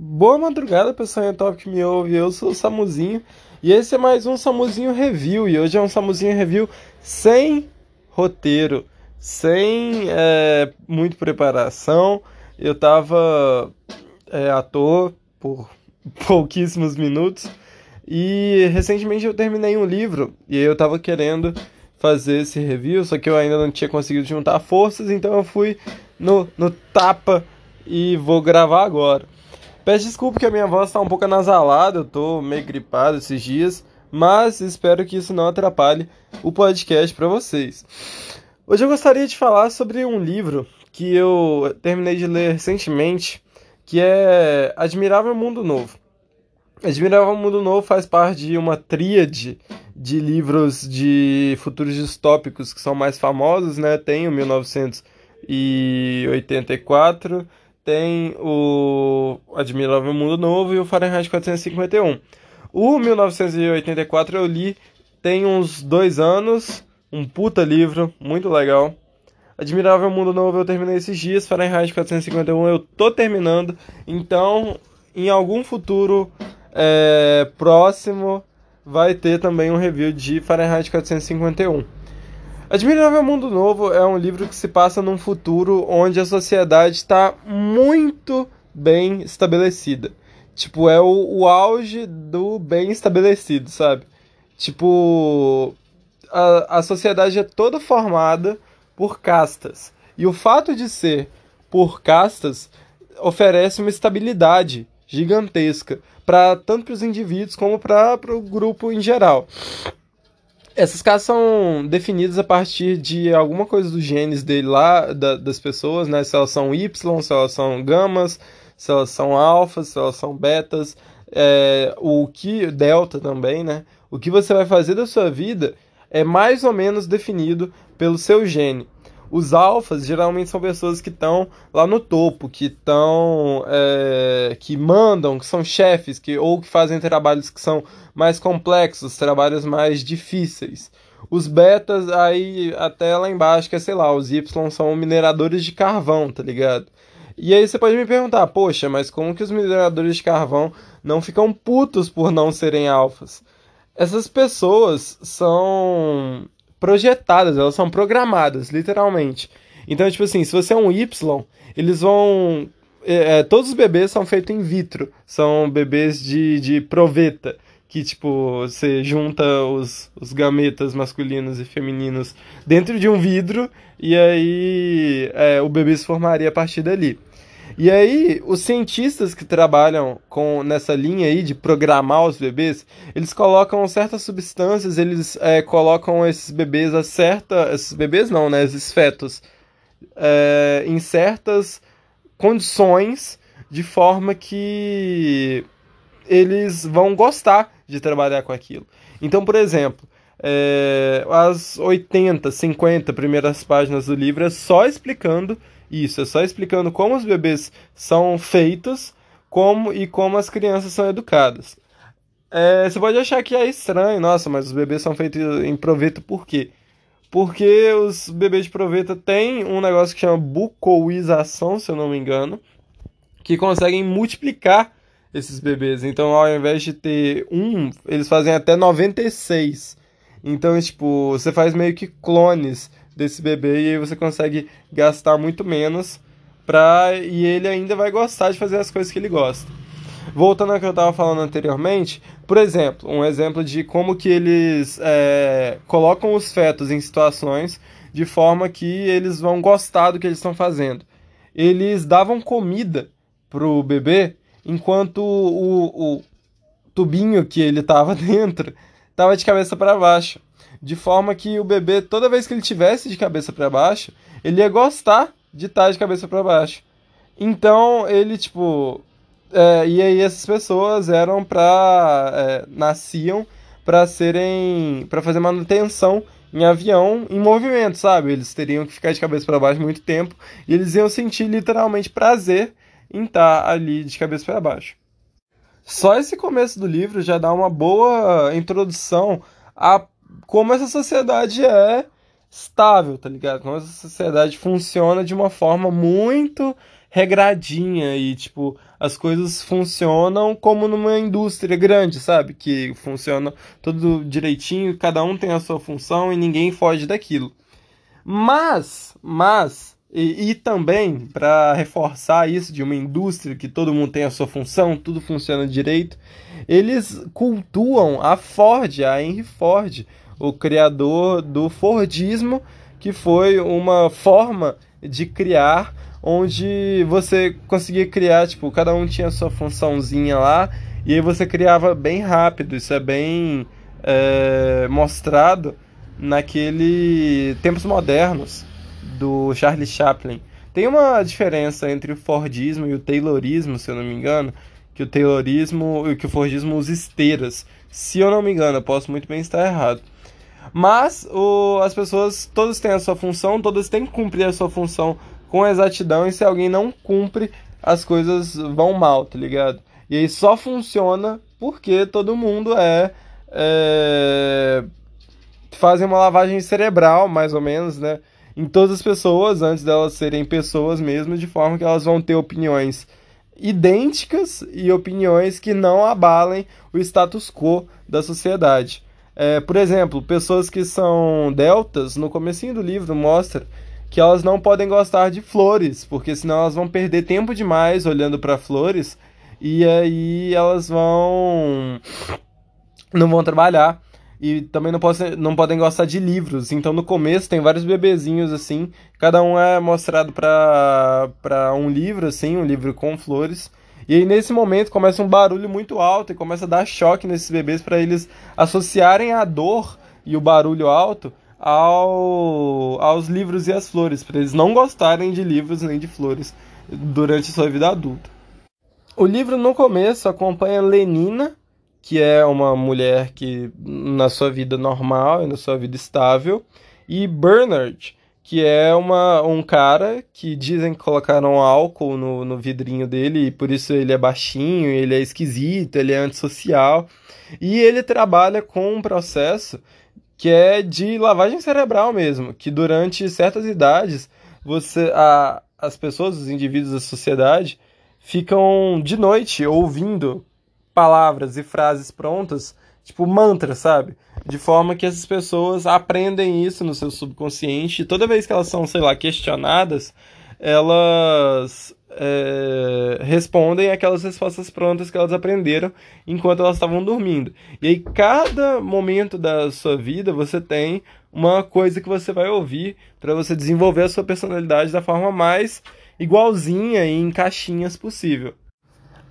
Boa madrugada, pessoal top que me ouve. Eu sou o Samuzinho e esse é mais um Samuzinho Review. E hoje é um Samuzinho Review sem roteiro, sem é, muito preparação. Eu tava é, à toa por pouquíssimos minutos e recentemente eu terminei um livro e eu tava querendo fazer esse review, só que eu ainda não tinha conseguido juntar forças, então eu fui no, no tapa e vou gravar agora. Peço desculpa que a minha voz está um pouco anasalada, eu tô meio gripado esses dias, mas espero que isso não atrapalhe o podcast para vocês. Hoje eu gostaria de falar sobre um livro que eu terminei de ler recentemente, que é Admirável Mundo Novo. Admirável Mundo Novo faz parte de uma tríade de livros de futuros distópicos que são mais famosos, né? Tem o 1984, tem o Admirável Mundo Novo e o Fahrenheit 451. O 1984 eu li tem uns dois anos, um puta livro, muito legal. Admirável Mundo Novo eu terminei esses dias, Fahrenheit 451 eu tô terminando, então em algum futuro é, próximo vai ter também um review de Fahrenheit 451. Admirável Mundo Novo é um livro que se passa num futuro onde a sociedade está muito bem estabelecida. Tipo, é o, o auge do bem estabelecido, sabe? Tipo, a, a sociedade é toda formada por castas. E o fato de ser por castas oferece uma estabilidade gigantesca para tanto para os indivíduos como para o grupo em geral. Essas casas são definidas a partir de alguma coisa dos genes dele lá, da, das pessoas, né? Se elas são Y, se elas são gamas, se elas são alfas, se elas são betas, é, o que delta também, né? O que você vai fazer da sua vida é mais ou menos definido pelo seu gene. Os alfas geralmente são pessoas que estão lá no topo, que estão. É, que mandam, que são chefes, que, ou que fazem trabalhos que são mais complexos, trabalhos mais difíceis. Os betas, aí até lá embaixo, que é, sei lá, os Y são mineradores de carvão, tá ligado? E aí você pode me perguntar, poxa, mas como que os mineradores de carvão não ficam putos por não serem alfas? Essas pessoas são projetadas, elas são programadas, literalmente. Então, tipo assim, se você é um Y, eles vão. É, é, todos os bebês são feitos in vitro, são bebês de, de proveta, que, tipo, você junta os, os gametas masculinos e femininos dentro de um vidro e aí é, o bebê se formaria a partir dali. E aí, os cientistas que trabalham com nessa linha aí de programar os bebês, eles colocam certas substâncias, eles é, colocam esses bebês a certa. Esses bebês não, né? Esses fetos. É, em certas condições de forma que eles vão gostar de trabalhar com aquilo. Então, por exemplo, é, as 80, 50 primeiras páginas do livro é só explicando isso, é só explicando como os bebês são feitos como e como as crianças são educadas. É, você pode achar que é estranho, nossa, mas os bebês são feitos em proveito por quê? Porque os bebês de proveta têm um negócio que chama bucoização, se eu não me engano, que conseguem multiplicar esses bebês. Então, ao invés de ter um, eles fazem até 96. Então, tipo, você faz meio que clones desse bebê e aí você consegue gastar muito menos pra... e ele ainda vai gostar de fazer as coisas que ele gosta. Voltando ao que eu estava falando anteriormente, por exemplo, um exemplo de como que eles é, colocam os fetos em situações de forma que eles vão gostar do que eles estão fazendo. Eles davam comida pro bebê enquanto o, o tubinho que ele estava dentro estava de cabeça para baixo de forma que o bebê, toda vez que ele tivesse de cabeça para baixo, ele ia gostar de estar de cabeça para baixo. Então ele, tipo. É, e aí essas pessoas eram pra. É, nasciam para serem. para fazer manutenção em avião em movimento, sabe? Eles teriam que ficar de cabeça para baixo muito tempo e eles iam sentir literalmente prazer em estar ali de cabeça para baixo. Só esse começo do livro já dá uma boa introdução a como essa sociedade é estável, tá ligado? Como essa sociedade funciona de uma forma muito regradinha e, tipo, as coisas funcionam como numa indústria grande, sabe? Que funciona tudo direitinho, cada um tem a sua função e ninguém foge daquilo. Mas, mas, e, e também para reforçar isso de uma indústria que todo mundo tem a sua função, tudo funciona direito, eles cultuam a Ford, a Henry Ford, o criador do Fordismo, que foi uma forma de criar onde você conseguia criar, tipo, cada um tinha sua funçãozinha lá, e aí você criava bem rápido. Isso é bem é, mostrado naquele Tempos Modernos do Charlie Chaplin. Tem uma diferença entre o Fordismo e o Taylorismo, se eu não me engano, que o Taylorismo e que o Fordismo usa esteiras. Se eu não me engano, eu posso muito bem estar errado. Mas o, as pessoas, todas têm a sua função, todas têm que cumprir a sua função com exatidão, e se alguém não cumpre, as coisas vão mal, tá ligado? E aí só funciona porque todo mundo é, é fazem uma lavagem cerebral, mais ou menos, né? Em todas as pessoas, antes delas serem pessoas mesmo, de forma que elas vão ter opiniões idênticas e opiniões que não abalem o status quo da sociedade. É, por exemplo, pessoas que são deltas, no comecinho do livro mostra que elas não podem gostar de flores, porque senão elas vão perder tempo demais olhando para flores e aí elas vão não vão trabalhar e também não, posso, não podem gostar de livros. Então no começo tem vários bebezinhos assim, cada um é mostrado para um livro assim, um livro com flores. E aí nesse momento começa um barulho muito alto e começa a dar choque nesses bebês para eles associarem a dor e o barulho alto ao, aos livros e às flores, para eles não gostarem de livros nem de flores durante sua vida adulta. O livro no começo acompanha Lenina, que é uma mulher que na sua vida normal e na sua vida estável, e Bernard, que é uma, um cara que dizem que colocaram álcool no, no vidrinho dele e por isso ele é baixinho, ele é esquisito, ele é antissocial. E ele trabalha com um processo que é de lavagem cerebral mesmo, que durante certas idades você a, as pessoas, os indivíduos da sociedade ficam de noite ouvindo palavras e frases prontas, tipo mantra, sabe? De forma que essas pessoas aprendem isso no seu subconsciente e toda vez que elas são, sei lá, questionadas, elas é, respondem aquelas respostas prontas que elas aprenderam enquanto elas estavam dormindo. E aí, cada momento da sua vida, você tem uma coisa que você vai ouvir para você desenvolver a sua personalidade da forma mais igualzinha e em caixinhas possível.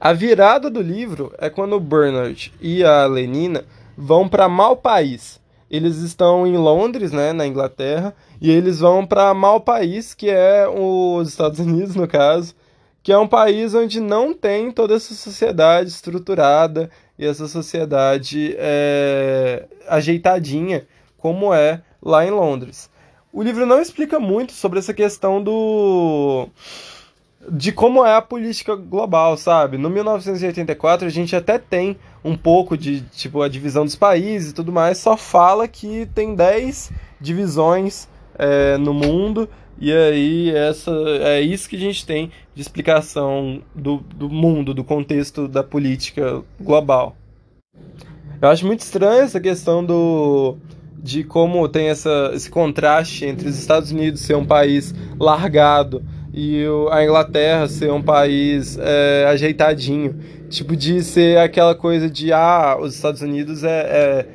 A virada do livro é quando o Bernard e a Lenina vão para Mal País. Eles estão em Londres, né, na Inglaterra, e eles vão para Mal País, que é os Estados Unidos, no caso, que é um país onde não tem toda essa sociedade estruturada e essa sociedade é, ajeitadinha como é lá em Londres. O livro não explica muito sobre essa questão do de como é a política global, sabe? No 1984 a gente até tem um pouco de tipo a divisão dos países e tudo mais, só fala que tem 10 divisões é, no mundo e aí essa é isso que a gente tem de explicação do, do mundo, do contexto da política global. Eu acho muito estranho essa questão do de como tem essa, esse contraste entre os Estados Unidos ser um país largado e a Inglaterra ser um país é, ajeitadinho. Tipo, de ser aquela coisa de, ah, os Estados Unidos é, é,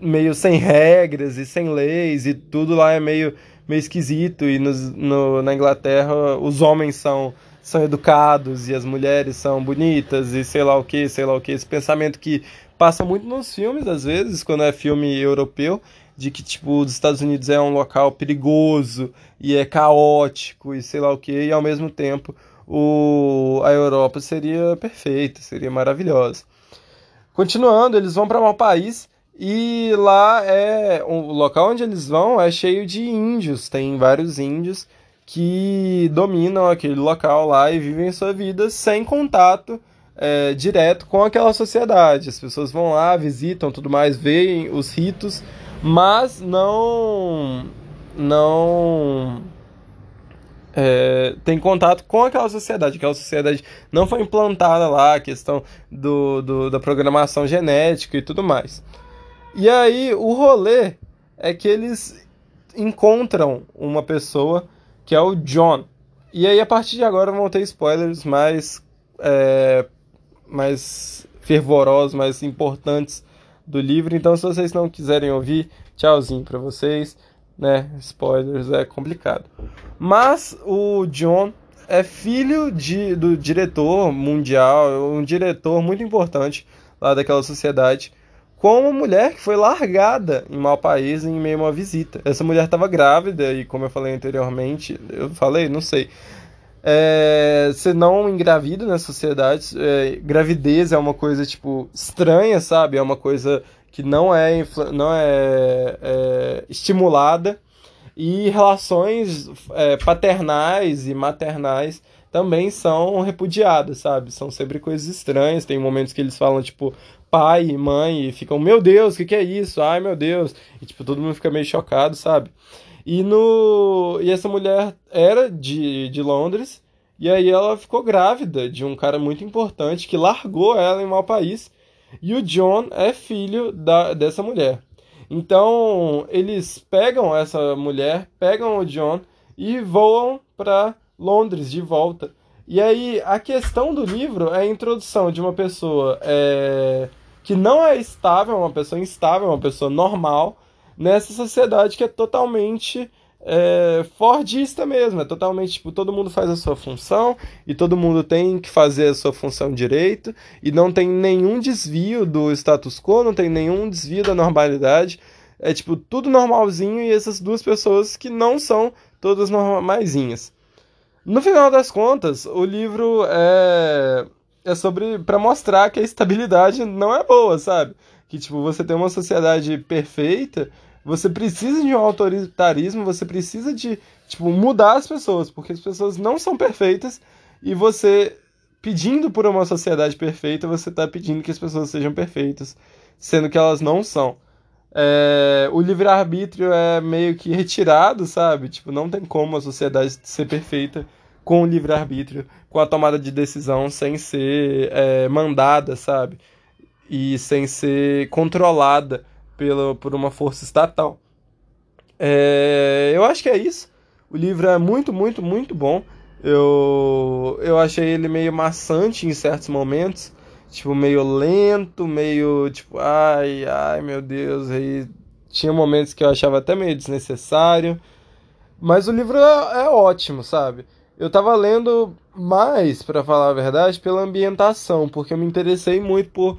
meio sem regras e sem leis e tudo lá é meio, meio esquisito. E nos, no, na Inglaterra os homens são, são educados e as mulheres são bonitas e sei lá o que, sei lá o que. Esse pensamento que passa muito nos filmes, às vezes, quando é filme europeu de que, tipo, os Estados Unidos é um local perigoso e é caótico e sei lá o que, e ao mesmo tempo o, a Europa seria perfeita, seria maravilhosa. Continuando, eles vão para um país e lá é o local onde eles vão é cheio de índios, tem vários índios que dominam aquele local lá e vivem sua vida sem contato é, direto com aquela sociedade. As pessoas vão lá, visitam, tudo mais, veem os ritos mas não não é, tem contato com aquela sociedade. Aquela sociedade não foi implantada lá, a questão do, do, da programação genética e tudo mais. E aí o rolê é que eles encontram uma pessoa que é o John. E aí a partir de agora vão ter spoilers mais, é, mais fervorosos, mais importantes do livro. Então se vocês não quiserem ouvir, tchauzinho para vocês né? Spoilers é complicado. Mas o John é filho de, do diretor mundial, um diretor muito importante lá daquela sociedade, com uma mulher que foi largada em mau país em meio a uma visita. Essa mulher estava grávida e, como eu falei anteriormente, eu falei, não sei. É, você não engravida na sociedade. É, gravidez é uma coisa, tipo, estranha, sabe? É uma coisa que não é, não é, é estimulada, e relações é, paternais e maternais também são repudiadas, sabe? São sempre coisas estranhas. Tem momentos que eles falam, tipo, pai e mãe, e ficam, meu Deus, o que, que é isso? Ai, meu Deus. E, tipo, todo mundo fica meio chocado, sabe? E, no... e essa mulher era de, de Londres, e aí ela ficou grávida de um cara muito importante que largou ela em mau país e o John é filho da, dessa mulher. Então, eles pegam essa mulher, pegam o John e voam para Londres de volta. E aí, a questão do livro é a introdução de uma pessoa é, que não é estável, uma pessoa instável, uma pessoa normal, nessa sociedade que é totalmente é, Fordista mesmo, é totalmente tipo, todo mundo faz a sua função e todo mundo tem que fazer a sua função direito e não tem nenhum desvio do status quo, não tem nenhum desvio da normalidade. É tipo tudo normalzinho e essas duas pessoas que não são todas normaisinhas. No final das contas, o livro é é sobre para mostrar que a estabilidade não é boa, sabe? Que tipo, você tem uma sociedade perfeita você precisa de um autoritarismo, você precisa de, tipo, mudar as pessoas, porque as pessoas não são perfeitas e você pedindo por uma sociedade perfeita, você está pedindo que as pessoas sejam perfeitas, sendo que elas não são. É, o livre-arbítrio é meio que retirado, sabe? Tipo, não tem como a sociedade ser perfeita com o livre-arbítrio, com a tomada de decisão sem ser é, mandada, sabe? E sem ser controlada pela, por uma força estatal. É, eu acho que é isso. O livro é muito, muito, muito bom. Eu, eu achei ele meio maçante em certos momentos. Tipo, meio lento, meio tipo, ai, ai, meu Deus. Aí tinha momentos que eu achava até meio desnecessário. Mas o livro é, é ótimo, sabe? Eu tava lendo mais, para falar a verdade, pela ambientação, porque eu me interessei muito por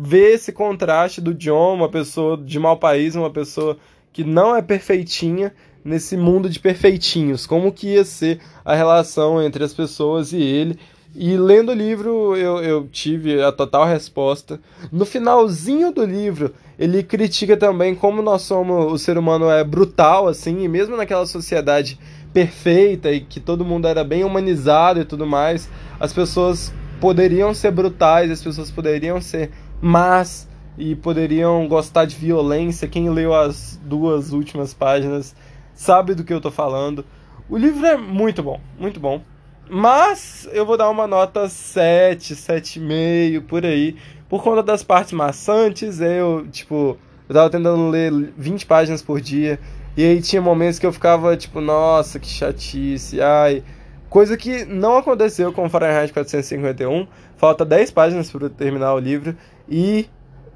ver esse contraste do John, uma pessoa de mau país, uma pessoa que não é perfeitinha nesse mundo de perfeitinhos. Como que ia ser a relação entre as pessoas e ele. E lendo o livro, eu, eu tive a total resposta. No finalzinho do livro, ele critica também como nós somos, o ser humano é brutal, assim, e mesmo naquela sociedade perfeita e que todo mundo era bem humanizado e tudo mais, as pessoas poderiam ser brutais, as pessoas poderiam ser mas e poderiam gostar de violência. Quem leu as duas últimas páginas sabe do que eu tô falando. O livro é muito bom, muito bom. Mas eu vou dar uma nota 7, 7,5 por aí. Por conta das partes maçantes, eu, tipo, eu tava tentando ler 20 páginas por dia. E aí tinha momentos que eu ficava, tipo, nossa, que chatice, ai. Coisa que não aconteceu com Fahrenheit 451. Falta 10 páginas para terminar o livro. E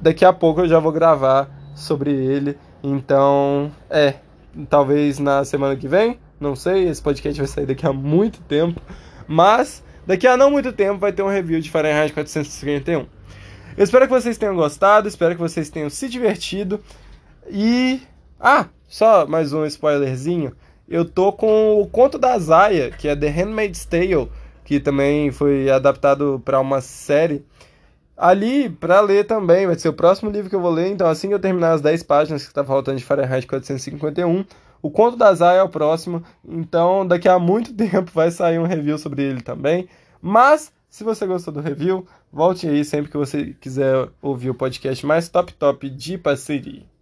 daqui a pouco eu já vou gravar sobre ele. Então, é, talvez na semana que vem, não sei, esse podcast vai sair daqui a muito tempo, mas daqui a não muito tempo vai ter um review de Fahrenheit 451. Eu espero que vocês tenham gostado, espero que vocês tenham se divertido e ah, só mais um spoilerzinho. Eu tô com o conto da Zaya, que é The Handmaid's Tale, que também foi adaptado para uma série ali para ler também. Vai ser o próximo livro que eu vou ler. Então, assim que eu terminar as 10 páginas que tá faltando de Fahrenheit 451, o Conto da Zaya é o próximo. Então, daqui a muito tempo vai sair um review sobre ele também. Mas, se você gostou do review, volte aí sempre que você quiser ouvir o podcast mais top top de parceria.